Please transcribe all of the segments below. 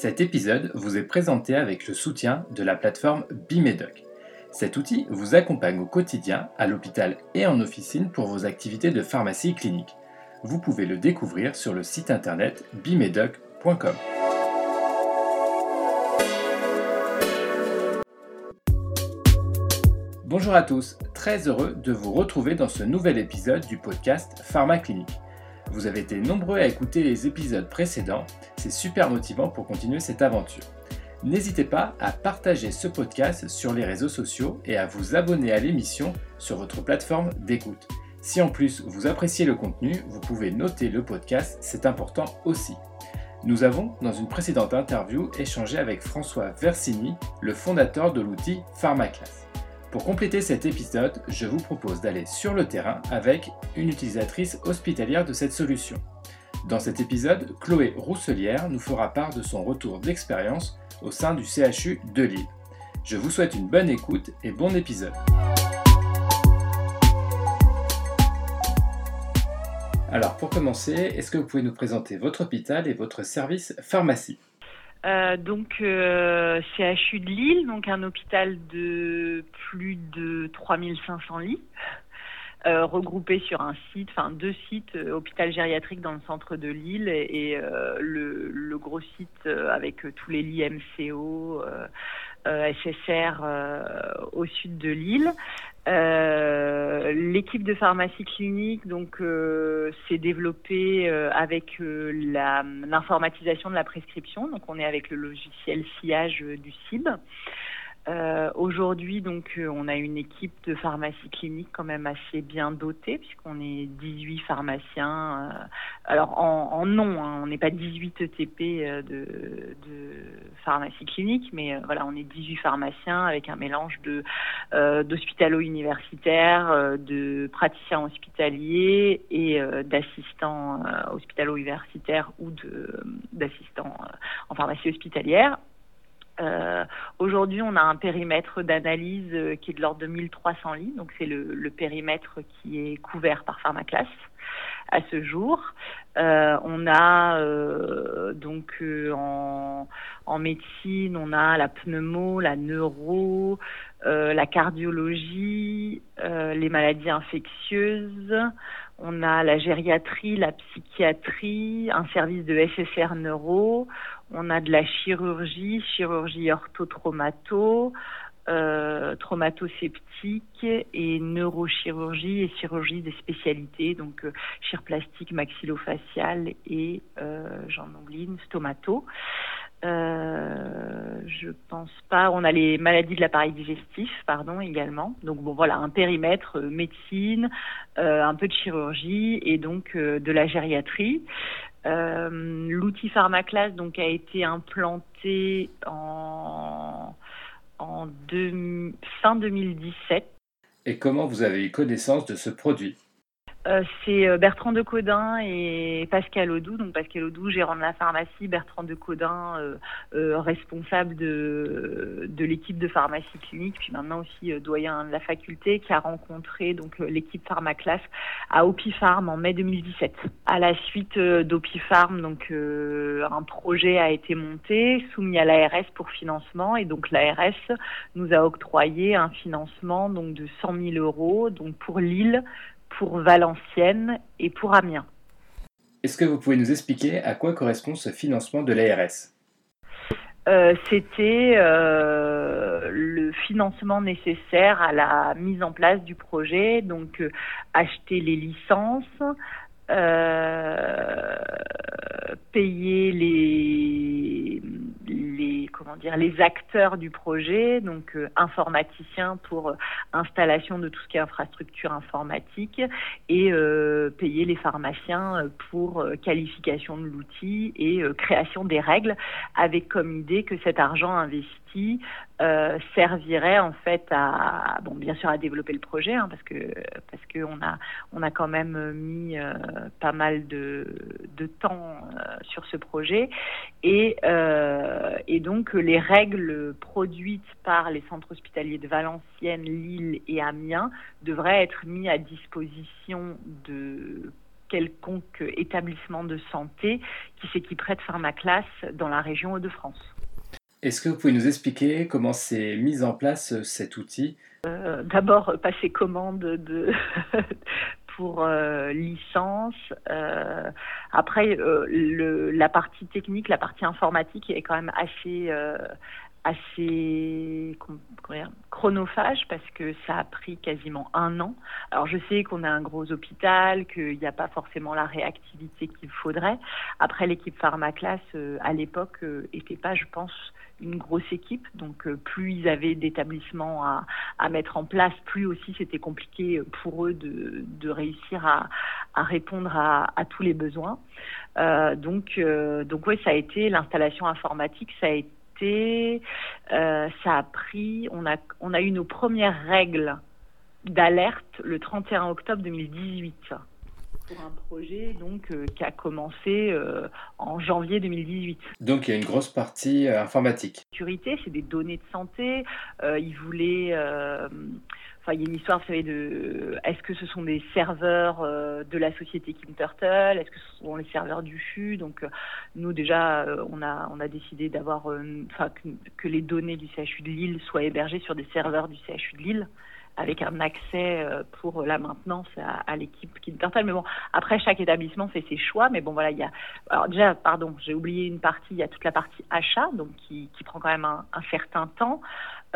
Cet épisode vous est présenté avec le soutien de la plateforme Bimedoc. Cet outil vous accompagne au quotidien, à l'hôpital et en officine pour vos activités de pharmacie clinique. Vous pouvez le découvrir sur le site internet bimedoc.com. Bonjour à tous, très heureux de vous retrouver dans ce nouvel épisode du podcast Pharma Clinique. Vous avez été nombreux à écouter les épisodes précédents, c'est super motivant pour continuer cette aventure. N'hésitez pas à partager ce podcast sur les réseaux sociaux et à vous abonner à l'émission sur votre plateforme d'écoute. Si en plus vous appréciez le contenu, vous pouvez noter le podcast, c'est important aussi. Nous avons, dans une précédente interview, échangé avec François Versini, le fondateur de l'outil PharmaClass. Pour compléter cet épisode, je vous propose d'aller sur le terrain avec une utilisatrice hospitalière de cette solution. Dans cet épisode, Chloé Rousselière nous fera part de son retour d'expérience au sein du CHU de Lille. Je vous souhaite une bonne écoute et bon épisode. Alors pour commencer, est-ce que vous pouvez nous présenter votre hôpital et votre service pharmacie? Euh, donc euh, CHU de Lille, donc un hôpital de plus de 3500 lits, euh, regroupé sur un site, enfin deux sites, euh, hôpital gériatrique dans le centre de Lille et, euh, le, le, gros site avec tous les lits MCO, SSR au sud de Lille. Euh, l'équipe de pharmacie clinique donc euh, s'est développée euh, avec l'informatisation de la prescription. Donc on est avec le logiciel sillage du CIB. Euh, aujourd'hui, donc, euh, on a une équipe de pharmacie clinique quand même assez bien dotée, puisqu'on est 18 pharmaciens. Euh, alors, en, nom, hein, on n'est pas 18 ETP de, pharmacie clinique, mais voilà, on est 18 pharmaciens avec un mélange d'hospitalo-universitaires, de praticiens hospitaliers et d'assistants hospitalo-universitaires ou d'assistants en pharmacie hospitalière. Euh, Aujourd'hui, on a un périmètre d'analyse euh, qui est de l'ordre de 1300 lits, donc c'est le, périmètre qui est couvert par Pharmaclass à ce jour. Euh, on a donc en, en, médecine, on a la pneumo, la neuro, la cardiologie, les maladies infectieuses. On a la gériatrie, la psychiatrie, un service de SSR neuro. On a de la chirurgie, chirurgie orthotraumato, euh, traumatoseptique et neurochirurgie et chirurgie des spécialités, donc euh, chirplastique, maxillofacial et euh, j'en stomato. Euh, je pense pas. On a les maladies de l'appareil digestif, pardon, également. Donc bon, voilà, un périmètre euh, médecine, euh, un peu de chirurgie et donc de la gériatrie. L'outil PharmaClass donc a été implanté en en fin 2017. Et comment vous avez eu connaissance de ce produit? Euh, c'est euh, Bertrand de Codin et Pascal Audou. Donc Pascal Audou, gérant de la pharmacie, Bertrand de Codin, euh, responsable de, l'équipe de pharmacie clinique, puis maintenant aussi doyen de la faculté, qui a rencontré donc l'équipe PharmaClass à Opipharm en mai 2017. À la suite d'Opipharm, donc un projet a été monté, soumis à l'ARS pour financement, et donc l'ARS nous a octroyé un financement de 100 000 euros, donc pour Lille pour Valenciennes et pour Amiens. Est-ce que vous pouvez nous expliquer à quoi correspond ce financement de l'ARS euh, C'était euh, le financement nécessaire à la mise en place du projet, donc euh, acheter les licences, payer les comment dire les acteurs du projet, donc euh, informaticiens pour installation de tout ce qui est infrastructure informatique et euh, payer les pharmaciens pour euh, qualification de l'outil et euh, création des règles, avec comme idée que cet argent investi euh, servirait en fait à bon bien sûr à développer le projet hein, parce que parce que on a quand même mis euh, pas mal de, temps euh, sur ce projet et donc les règles produites par les centres hospitaliers de Valenciennes, Lille et Amiens devraient être mis à disposition de quelconque établissement de santé qui s'équiperait de Pharmaclass dans la région Hauts-de-France. Est-ce que vous pouvez nous expliquer comment s'est mis en place cet outil? Euh, D'abord, passer commande de pour euh, licence. Euh, après, la partie technique, la partie informatique est quand même assez assez chronophage parce que ça a pris quasiment un an. Alors je sais qu'on a un gros hôpital, qu'il n'y a pas forcément la réactivité qu'il faudrait. Après l'équipe Pharmaclass euh, à l'époque euh, était pas, je pense, une grosse équipe. Donc euh, plus ils avaient d'établissements à, à, mettre en place, plus aussi c'était compliqué pour eux de, de réussir à, à répondre à, à, tous les besoins. Euh, donc donc ouais, ça a été l'installation informatique, ça a été euh, ça a pris, on a, on a eu nos premières règles d'alerte le 31 octobre 2018 pour un projet donc euh, qui a commencé euh, en janvier 2018. Donc il y a une grosse partie informatique. Sécurité, c'est des données de santé. ils voulaient Enfin, il y a une histoire, vous savez, de est-ce que ce sont des serveurs euh, de la société Kim Turtle? Est-ce que ce sont les serveurs du FU Donc, euh, nous, déjà, euh, on, a, on a décidé d'avoir, enfin, que, les données du CHU de Lille soient hébergées sur des serveurs du CHU de Lille avec un accès pour la maintenance à, l'équipe Kim Turtle. Mais bon, après, chaque établissement fait ses choix. Mais bon, voilà, il y a. Alors, déjà, pardon, j'ai oublié une partie. Il y a toute la partie achat, donc qui, prend quand même un, certain temps.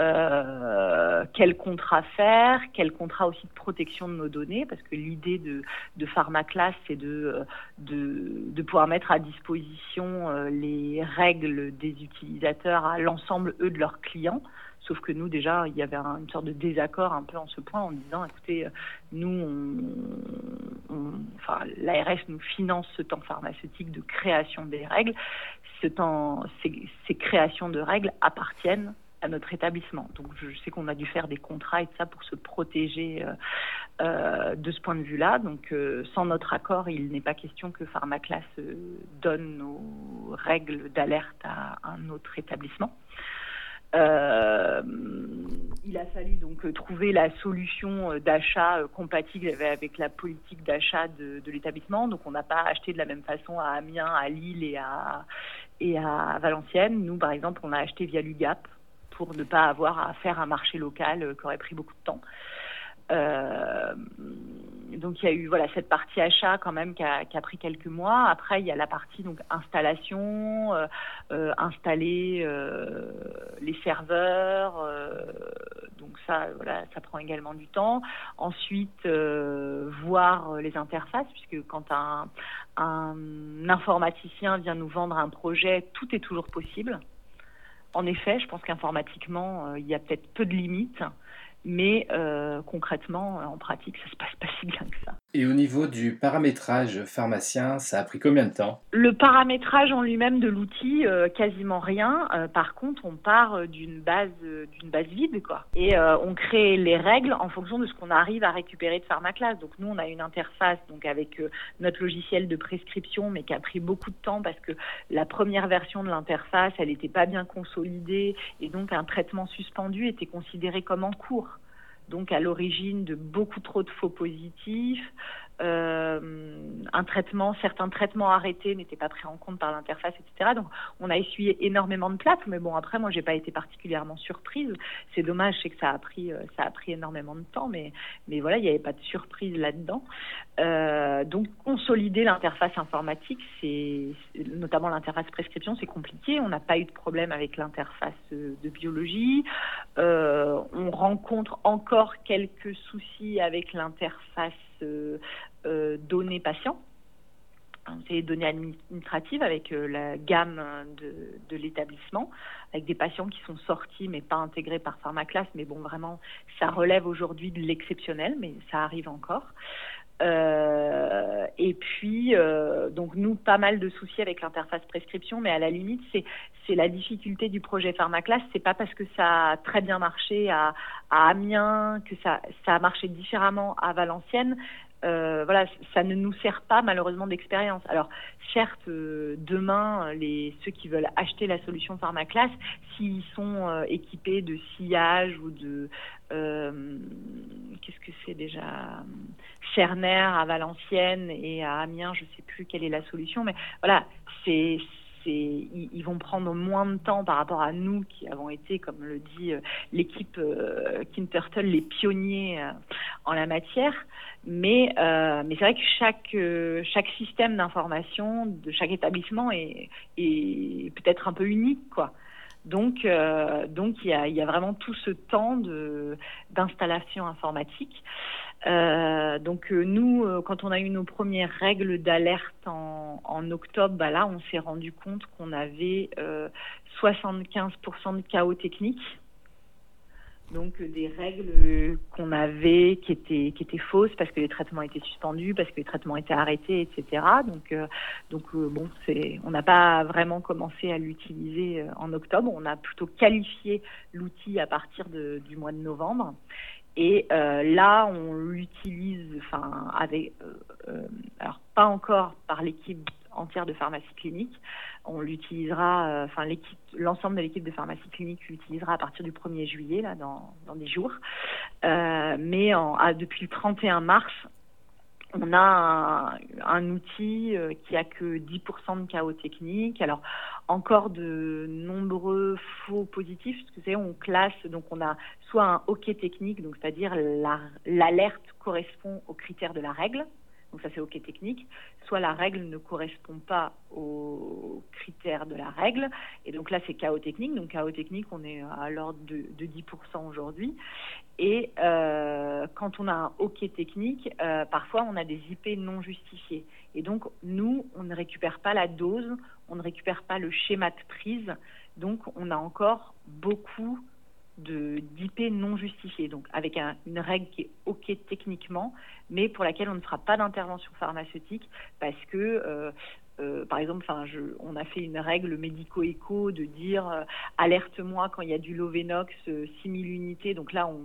Euh, quel contrat faire, quel contrat aussi de protection de nos données, parce que l'idée de, de Pharmaclass, c'est de, de, de, pouvoir mettre à disposition euh, les règles des utilisateurs à l'ensemble, eux, de leurs clients. Sauf que nous, déjà, il y avait une sorte de désaccord un peu en ce point en disant, écoutez, nous, on, enfin, l'ARS nous finance ce temps pharmaceutique de création des règles. Ce temps, ces, créations de règles appartiennent à notre établissement. Donc je sais qu'on a dû faire des contrats et tout ça pour se protéger euh, euh, de ce point de vue-là. Donc euh, sans notre accord, il n'est pas question que Pharmaclass donne nos règles d'alerte à un autre établissement. Il a fallu donc trouver la solution d'achat compatible avec la politique d'achat de, l'établissement. Donc on n'a pas acheté de la même façon à Amiens, à Lille et à, et à Valenciennes. Nous, par exemple, on a acheté via l'UGAP pour ne pas avoir à faire un marché local euh, qui aurait pris beaucoup de temps. Euh, donc il y a eu voilà cette partie achat quand même qui a, pris quelques mois. Après il y a la partie donc installation, euh, euh installer euh, les serveurs. donc ça voilà ça prend également du temps. Ensuite voir les interfaces puisque quand un, informaticien vient nous vendre un projet, tout est toujours possible. En effet, je pense qu'informatiquement, il y a peut-être peu de limites, mais euh, concrètement, en pratique, ça se passe pas si bien que ça. Et au niveau du paramétrage pharmacien, ça a pris combien de temps? Le paramétrage en lui-même de l'outil, euh, quasiment rien. Euh, par contre, on part euh, d'une base, d'une base vide, quoi. Et on crée les règles en fonction de ce qu'on arrive à récupérer de Pharmaclass. Donc nous, on a une interface donc avec notre logiciel de prescription, mais qui a pris beaucoup de temps parce que la première version de l'interface, elle n'était pas bien consolidée et donc un traitement suspendu était considéré comme en cours donc à l'origine de beaucoup trop de faux positifs, un traitement, certains traitements arrêtés n'étaient pas pris en compte par l'interface, etc. Donc, on a essuyé énormément de plâtre, mais bon, après, moi, j'ai pas été particulièrement surprise. C'est dommage, c'est que ça a pris, euh, ça a pris énormément de temps, mais, mais voilà, il n'y avait pas de surprise là-dedans. Euh, donc, consolider l'interface informatique, c'est notamment l'interface prescription, c'est compliqué. On n'a pas eu de problème avec l'interface de biologie. Euh, on rencontre encore quelques soucis avec l'interface euh, données patients. C'est données administratives avec euh, la gamme de, l'établissement, avec des patients qui sont sortis mais pas intégrés par Pharmaclass. Mais bon, vraiment, ça relève aujourd'hui de l'exceptionnel, mais ça arrive encore. Euh, et puis, euh, donc nous, pas mal de soucis avec l'interface prescription, mais à la limite, c'est la difficulté du projet Pharmaclass. C'est pas parce que ça a très bien marché à, Amiens que ça a marché différemment à Valenciennes. euh, voilà, ça ne nous sert pas malheureusement d'expérience. Alors, certes, demain, ceux qui veulent acheter la solution Pharmaclass, s'ils sont équipés de sillage ou de qu'est-ce que c'est déjà Cerner à Valenciennes et à Amiens, je ne sais plus quelle est la solution, mais voilà, ils, vont prendre moins de temps par rapport à nous qui avons été, comme le dit euh, l'équipe euh, Kintertle, les pionniers euh, en la matière. Mais, c'est vrai que chaque, chaque système d'information de chaque établissement est, est peut-être un peu unique, quoi. Donc, donc il y a, y a, vraiment tout ce temps d'installation informatique. Euh, donc euh, nous, euh, quand on a eu nos premières règles d'alerte en, octobre, bah là, on s'est rendu compte qu'on avait 75% de chaos technique. Donc des règles qu'on avait qui étaient qui étaient fausses parce que les traitements étaient suspendus, parce que les traitements étaient arrêtés, etc. Donc donc bon, c'est on n'a pas vraiment commencé à l'utiliser en octobre. On a plutôt qualifié l'outil à partir de, du mois de novembre. Et euh, là, on l'utilise, enfin, avec, euh, euh, alors pas encore par l'équipe entière de pharmacie clinique. On l'utilisera, enfin, l'équipe, l'ensemble de l'équipe de pharmacie clinique l'utilisera à partir du 1er juillet, là, dans, dans des jours. mais en, depuis le 31 mars, on a un, outil euh, qui a que 10% de chaos technique. Alors encore de nombreux faux positifs, parce que c'est on classe, donc on a soit un OK technique, donc c'est-à-dire l'alerte correspond aux critères de la règle, donc ça c'est OK technique, soit la règle ne correspond pas aux critères de la règle, et donc là c'est chaos technique, donc chaos technique on est à l'ordre de, 10% aujourd'hui, et euh, quand on a un OK technique, euh, parfois on a des IP non justifiés, et donc nous on ne récupère pas la dose, on ne récupère pas le schéma de prise, donc on a encore beaucoup d'IP non justifiés, donc avec une règle qui est OK techniquement, mais pour laquelle on ne fera pas d'intervention pharmaceutique parce que, euh, euh, par exemple, on a fait une règle médico-éco de dire euh, alerte-moi quand il y a du Lovenox 6000 unités. Donc là, on,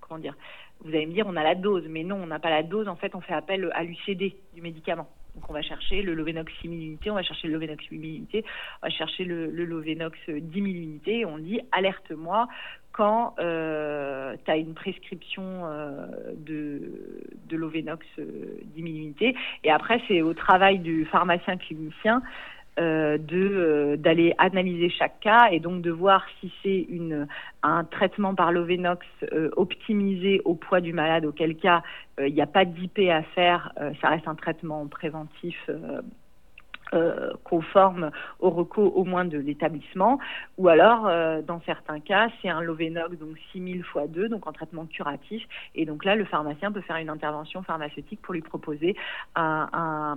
comment dire, vous allez me dire on a la dose, mais non, on n'a pas la dose. En fait, on fait appel à l'UCD du médicament. Donc on va chercher le Lovenox 6000 unités, on va chercher le Lovenox 8000 unités, on va chercher le, le Lovenox 10 000 unités et on dit alerte-moi quand euh, tu as une prescription euh, de, de l'Ovenox euh, 10 000 unités. Et après, c'est au travail du pharmacien clinicien euh, de euh, d'aller analyser chaque cas et donc de voir si c'est une un traitement par l'Ovenox euh, optimisé au poids du malade, auquel cas il n'y a pas d'IP à faire, ça reste un traitement préventif conforme au recours au moins de l'établissement, ou alors dans certains cas c'est un Lovenox donc 6000 x 2 donc en traitement curatif. Et donc là le pharmacien peut faire une intervention pharmaceutique pour lui proposer un,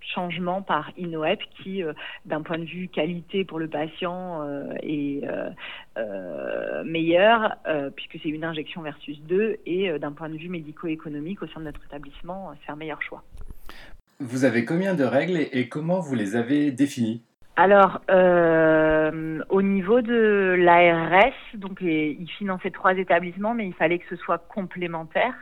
changement par INOEP qui, euh, d'un point de vue qualité pour le patient, est meilleur puisque c'est une injection versus deux et d'un point de vue médico-économique au sein de notre établissement, c'est un meilleur choix. Vous avez combien de règles et comment vous les avez définies? Alors, euh, au niveau de l'ARS, donc il finançait trois établissements, mais il fallait que ce soit complémentaire.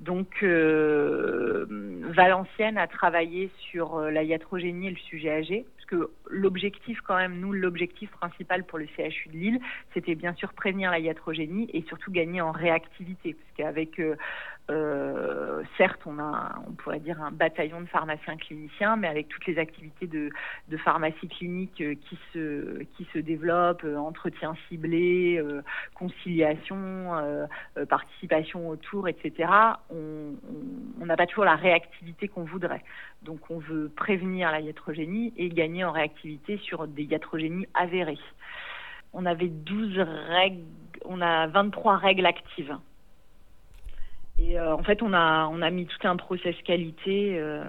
Donc, euh, Valenciennes a travaillé sur euh, la iatrogénie et le sujet âgé, parce que l'objectif, quand même, nous, l'objectif principal pour le CHU de Lille, c'était bien sûr prévenir la iatrogénie et surtout gagner en réactivité, parce qu'avec euh, certes, on a, on pourrait dire, un bataillon de pharmaciens cliniciens, mais avec toutes les activités de, pharmacie clinique euh, qui se, qui se développent, euh, entretien ciblé, conciliation, participation autour, etc., on n'a pas toujours la réactivité qu'on voudrait. Donc, on veut prévenir la iatrogénie et gagner en réactivité sur des iatrogénies avérées. On avait 12 règles, on a 23 règles actives. Euh, en fait, on a, on a mis tout un process qualité. Euh,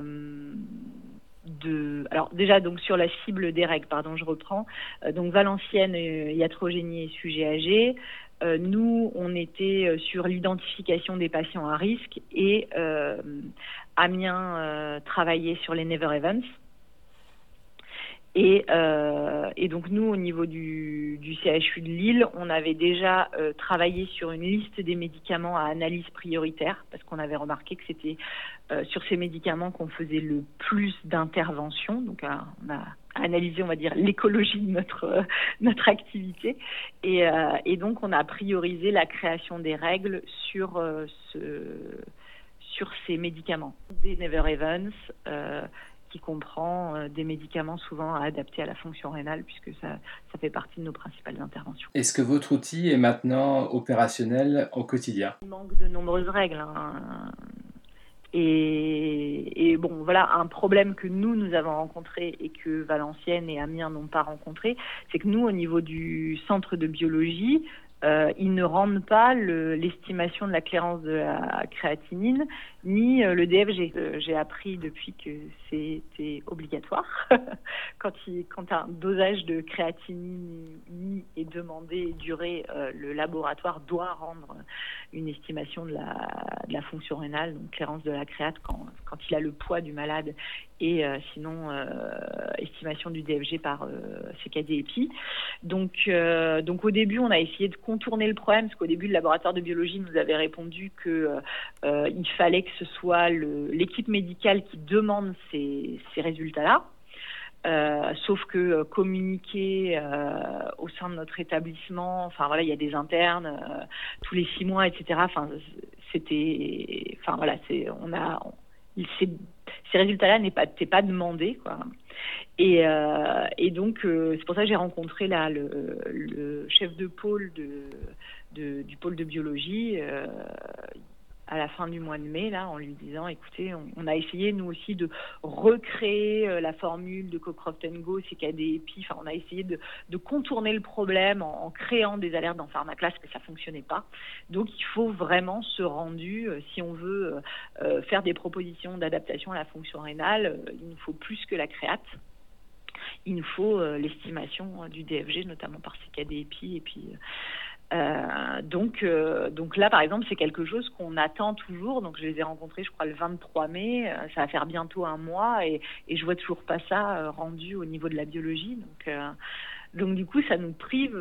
de, alors déjà donc sur la cible des règles, pardon, je reprends. Euh, donc Valenciennes, iatrogénie et sujet âgé. nous, on était sur l'identification des patients à risque et Amiens travaillait sur les never events. Et, et, donc nous, au niveau du, du, CHU de Lille, on avait déjà travaillé sur une liste des médicaments à analyse prioritaire, parce qu'on avait remarqué que c'était sur ces médicaments qu'on faisait le plus d'interventions. Donc on a analyser, on va dire, l'écologie de notre, euh, notre activité. Et, euh, et, donc, on a priorisé la création des règles sur, euh, ce, sur ces médicaments. Des Never Evans, qui comprend des médicaments souvent adaptés à la fonction rénale, puisque ça, ça fait partie de nos principales interventions. Est-ce que votre outil est maintenant opérationnel au quotidien? Il manque de nombreuses règles. Hein. Et, et, bon, voilà, un problème que nous, nous avons rencontré et que Valenciennes et Amiens n'ont pas rencontré, c'est que nous, au niveau du centre de biologie, euh, ils ne rendent pas l'estimation de la clairance de la créatinine ni euh, le DFG. Euh, j'ai appris depuis que c'était obligatoire. quand, un dosage de créatinine est demandé et duré, le laboratoire doit rendre une estimation de la, fonction rénale, donc clairance de la créate quand, il a le poids du malade et sinon estimation du DFG par CKD EPI. Donc, donc au début, on a essayé de contourner le problème parce qu'au début, le laboratoire de biologie nous avait répondu que il fallait que ce soit l'équipe médicale qui demande ces, résultats-là. Euh, sauf que euh, communiquer euh, au sein de notre établissement, enfin voilà, il y a des internes tous les six mois, etc. Enfin, c'était, enfin voilà, c'est, on a, ces résultats-là n'est pas, pas demandé, quoi. Et, donc c'est pour ça que j'ai rencontré le, chef de pôle du pôle de biologie à la fin du mois de mai, là, en lui disant, écoutez, on, a essayé nous aussi de recréer euh, la formule de Cocroft Go, CKD-EPI, enfin, on a essayé de, contourner le problème en, créant des alertes dans Pharmaclass, que ça fonctionnait pas. Donc, il faut vraiment ce rendu, euh, si on veut euh, faire des propositions d'adaptation à la fonction rénale, il nous faut plus que la créate il nous faut l'estimation du DFG, notamment par CKD-EPI, et puis euh, donc, euh, donc là, par exemple, c'est quelque chose qu'on attend toujours. Donc, je les ai rencontrés, je crois, le 23 mai. Euh, ça va faire bientôt un mois et, et je vois toujours pas ça rendu au niveau de la biologie. Donc, donc du coup, ça nous prive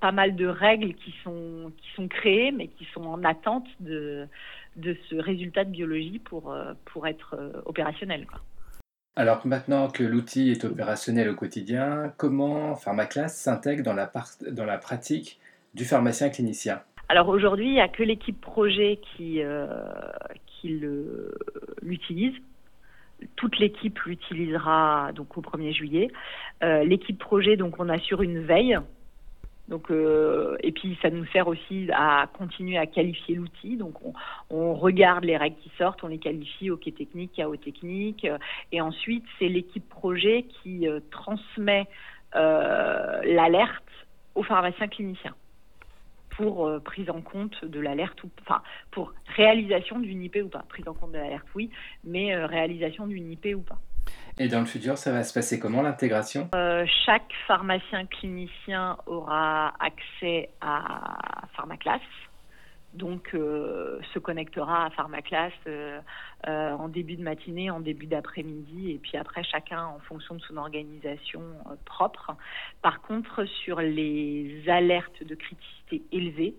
pas mal de règles qui sont qui sont créées, mais qui sont en attente de de ce résultat de biologie pour pour être opérationnel. Alors maintenant que l'outil est opérationnel au quotidien, comment Pharmaclass s'intègre dans la, dans la pratique du pharmacien clinicien Alors aujourd'hui, il n'y a que l'équipe projet qui, euh, qui l'utilise. Toute l'équipe l'utilisera donc au 1er juillet. Euh, l'équipe projet, donc on assure une veille. Donc, euh, et puis ça nous sert aussi à continuer à qualifier l'outil. Donc on, regarde les règles qui sortent, on les qualifie OK technique, KO technique, et ensuite c'est l'équipe projet qui transmet l'alerte au pharmacien clinicien pour euh, prise en compte de l'alerte ou enfin pour réalisation d'une IP ou pas. Prise en compte de l'alerte, oui, mais euh, réalisation d'une IP ou pas. Et dans le futur, ça va se passer comment l'intégration? Euh, Chaque pharmacien clinicien aura accès à Pharmaclass donc euh, se connectera à Pharmaclass euh, euh, en début de matinée, en début d'après-midi, et puis après chacun en fonction de son organisation propre. Par contre, sur les alertes de criticité élevées,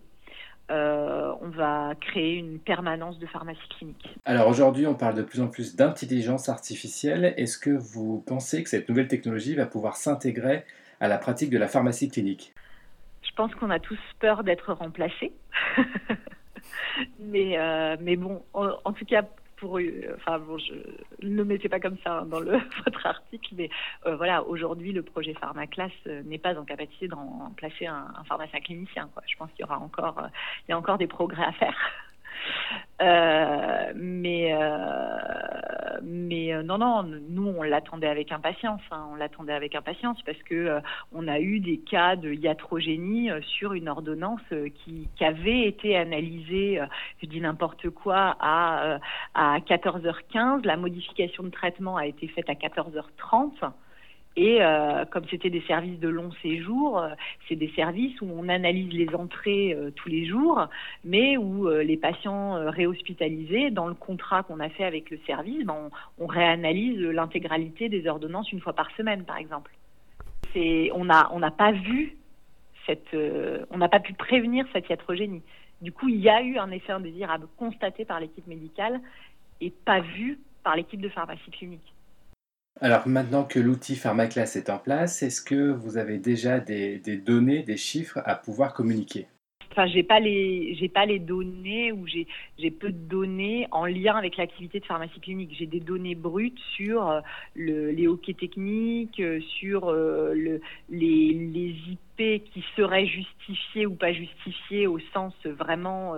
on va créer une permanence de pharmacie clinique. Alors aujourd'hui, on parle de plus en plus d'intelligence artificielle. Est-ce que vous pensez que cette nouvelle technologie va pouvoir s'intégrer à la pratique de la pharmacie clinique? Je pense qu'on a tous peur d'être remplacés. mais, euh, mais bon, en, tout cas, pour, euh, enfin bon, je ne mettez pas comme ça dans le, votre article, mais euh, voilà, aujourd'hui, le projet Pharmaclass n'est pas en capacité de remplacer un, un pharmacien clinicien. Quoi. Je pense qu'il y aura encore, il y a encore des progrès à faire. Euh, mais euh, mais euh, non non nous on l'attendait avec impatience hein, on l'attendait avec impatience parce que on a eu des cas de iatrogénie sur une ordonnance qui, qui avait été analysée je dis n'importe quoi à à 14h15 la modification de traitement a été faite à 14h30 Et euh, comme c'était des services de long séjour, euh, c'est des services où on analyse les entrées euh, tous les jours, mais où les patients réhospitalisés, dans le contrat qu'on a fait avec le service, ben, on, réanalyse l'intégralité des ordonnances une fois par semaine, par exemple. on n'a pas vu cette, on n'a pas pu prévenir cette iatrogénie. Du coup, il y a eu un effet indésirable constaté par l'équipe médicale et pas vu par l'équipe de pharmacie clinique. Alors maintenant que l'outil PharmaClass est en place, est-ce que vous avez déjà des, données, des chiffres à pouvoir communiquer? Enfin, j'ai pas pas les données ou j'ai peu de données en lien avec l'activité de pharmacie clinique. J'ai des données brutes sur euh, le, les hockey techniques, euh, sur euh, le, les IP qui seraient justifiés ou pas justifiés au sens vraiment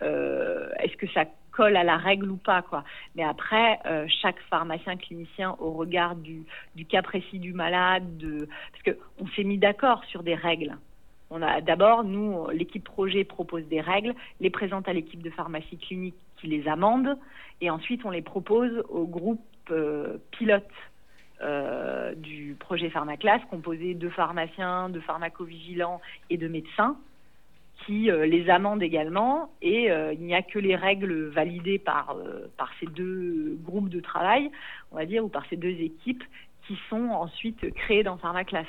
est-ce que ça colle à la règle ou pas quoi. Mais après, euh, chaque pharmacien clinicien au regard du, cas précis du malade, de... parce que on s'est mis d'accord sur des règles. On a d'abord nous l'équipe projet propose des règles, les présente à l'équipe de pharmacie clinique qui les amende et ensuite on les propose au groupe euh, pilote euh, du projet Pharmaclass composé de pharmaciens, de pharmacovigilants et de médecins qui euh, les amende également et euh, il n'y a que les règles validées par, euh, par ces deux groupes de travail, on va dire, ou par ces deux équipes qui sont ensuite créées dans PharmaClass.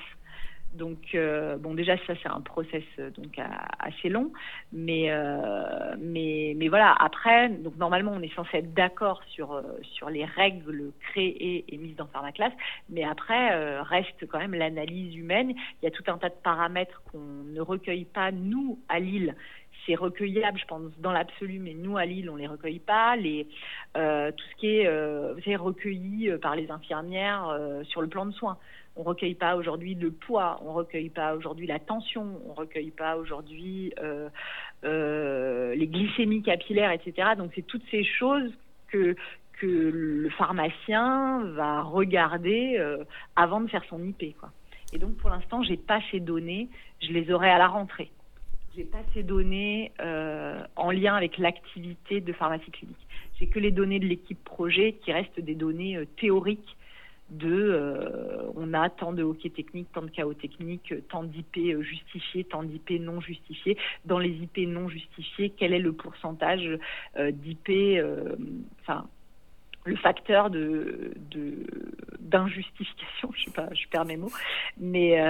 Donc, euh, bon, déjà, ça, c'est un process euh, donc assez long, mais, euh, mais, mais voilà. Après, donc normalement, on est censé être d'accord sur sur les règles créées et mises dans PharmaClass, mais après reste quand même l'analyse humaine. Il y a tout un tas de paramètres qu'on ne recueille pas nous à Lille c'est recueillable, je pense, dans l'absolu, mais nous, à Lille, on les recueille pas. Les, tout ce qui est, recueilli par les infirmières sur le plan de soins. On recueille pas aujourd'hui le poids, on recueille pas aujourd'hui la tension, on recueille pas aujourd'hui euh, euh, les glycémies capillaires, etc. Donc c'est toutes ces choses que le pharmacien va regarder euh, avant de faire son IP. Et donc pour l'instant, j'ai pas ces données, je les aurai à la rentrée. J'ai pas ces données en lien avec l'activité de pharmacie clinique. J'ai que les données de l'équipe projet qui restent des données théoriques de euh, on a tant de hockey technique, tant de chaos technique, tant d'IP justifiés, tant d'IP non justifiés. Dans les IP non justifiés, quel est le pourcentage euh, d'IP, euh, enfin le facteur d'injustification, je sais pas, je perds mes mots, mais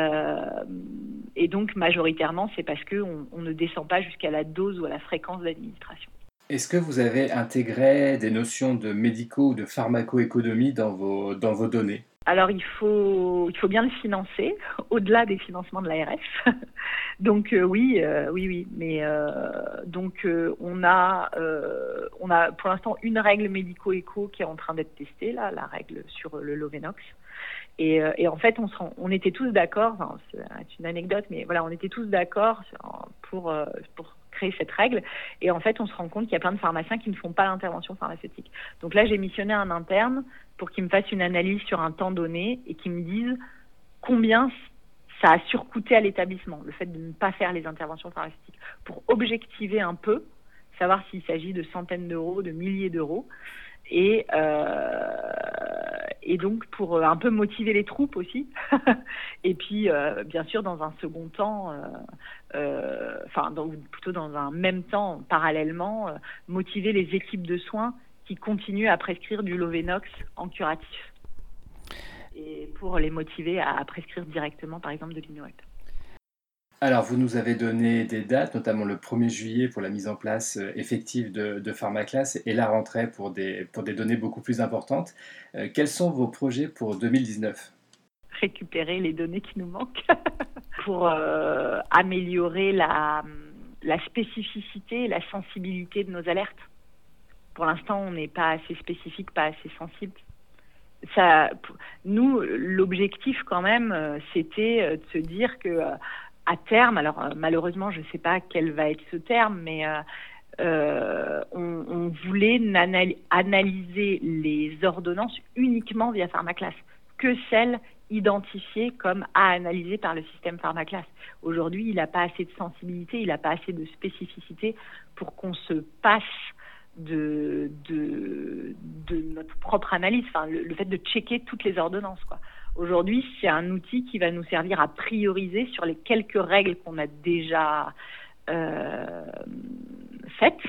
et donc majoritairement c'est parce que on ne descend pas jusqu'à la dose ou à la fréquence d'administration. Est-ce que vous avez intégré des notions de médico ou de pharmacoéconomie dans vos, dans vos données? Alors il faut il faut bien le financer au-delà des financements de l'ARF. donc euh, oui euh, oui oui mais euh, donc on a on a pour l'instant une règle médico-éco qui est en train d'être testée là la règle sur le Lovenox. Et, en fait on se on était tous d'accord c'est une anecdote mais voilà on était tous d'accord pour pour créer cette règle. Et en fait, on se rend compte qu'il y a plein de pharmaciens qui ne font pas l'intervention pharmaceutique. Donc là, j'ai missionné un interne pour qu'il me fasse une analyse sur un temps donné et qu'il me dise combien ça a surcoûté à l'établissement, le fait de ne pas faire les interventions pharmaceutiques, pour objectiver un peu, savoir s'il s'agit de centaines d'euros, de milliers d'euros. Et, euh, et donc pour euh, un peu motiver les troupes aussi. et puis, euh, bien sûr, dans un second temps, enfin, plutôt dans un même temps, parallèlement, motiver les équipes de soins qui continuent à prescrire du Lovenox en curatif. Et pour les motiver à prescrire directement, par exemple, de l'Inuit. Alors, vous nous avez donné des dates, notamment le 1er juillet pour la mise en place euh, effective de, de PharmaClass et la rentrée pour des, pour des données beaucoup plus importantes. Euh, quels sont vos projets pour 2019 Récupérer les données qui nous manquent pour euh, améliorer la, la spécificité et la sensibilité de nos alertes. Pour l'instant, on n'est pas assez spécifique, pas assez sensible. Ça, nous, l'objectif quand même, c'était de se dire que à terme, alors euh, malheureusement, je ne sais pas quel va être ce terme, mais euh, euh, on, voulait analyser les ordonnances uniquement via PharmaClass, que celles identifiées comme à analyser par le système PharmaClass. Aujourd'hui, il n'a pas assez de sensibilité, il n'a pas assez de spécificité pour qu'on se passe de, notre propre analyse, enfin, le, le, fait de checker toutes les ordonnances. Quoi Aujourd'hui, c'est un outil qui va nous servir à prioriser sur les quelques règles qu'on a déjà euh, faites,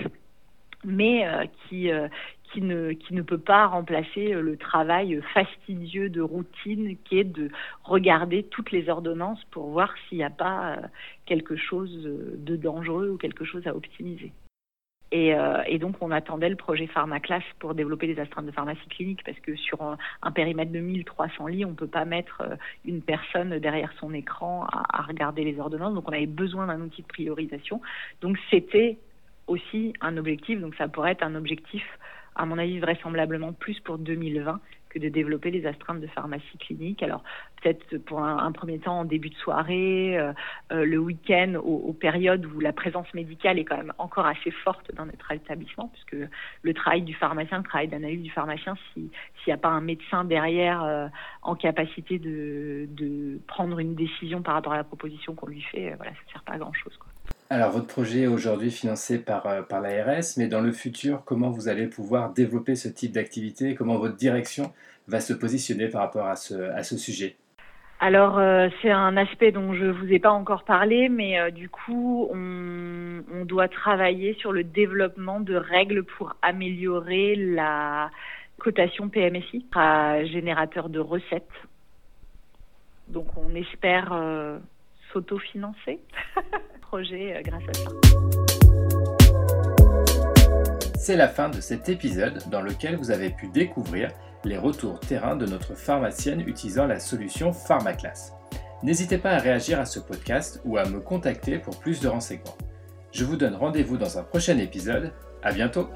mais euh, qui, euh, qui, ne, qui ne peut pas remplacer le travail fastidieux de routine qui est de regarder toutes les ordonnances pour voir s'il n'y a pas quelque chose de dangereux ou quelque chose à optimiser. Euh, et, donc, on attendait le projet PharmaClass pour développer des astreintes de pharmacie clinique parce que sur un, périmètre de 1300 lits, on ne peut pas mettre euh, une personne derrière son écran à, regarder les ordonnances. Donc, on avait besoin d'un outil de priorisation. Donc, c'était aussi un objectif. Donc, ça pourrait être un objectif, à mon avis, vraisemblablement plus pour 2020 de développer les astreintes de pharmacie clinique. Alors peut-être pour un, premier temps en début de soirée, euh, euh, le week-end, aux, périodes où la présence médicale est quand même encore assez forte dans notre établissement, puisque le travail du pharmacien, le travail d'analyse du pharmacien, s'il n'y a pas un médecin derrière euh, en capacité de, de, prendre une décision par rapport à la proposition qu'on lui fait, voilà, ça ne sert pas à grand-chose. Alors, votre projet est aujourd'hui financé par, par l'ARS, mais dans le futur, comment vous allez pouvoir développer ce type d'activité Comment votre direction va se positionner par rapport à ce, à ce sujet? Alors euh, c'est un aspect dont je vous ai pas encore parlé, mais euh, du coup on, on, doit travailler sur le développement de règles pour améliorer la cotation PMSI à générateur de recettes. Donc on espère euh, projet grâce à ça. C'est la fin de cet épisode dans lequel vous avez pu découvrir les retours terrain de notre pharmacienne utilisant la solution PharmaClass. N'hésitez pas à réagir à ce podcast ou à me contacter pour plus de renseignements. Je vous donne rendez-vous dans un prochain épisode. À bientôt!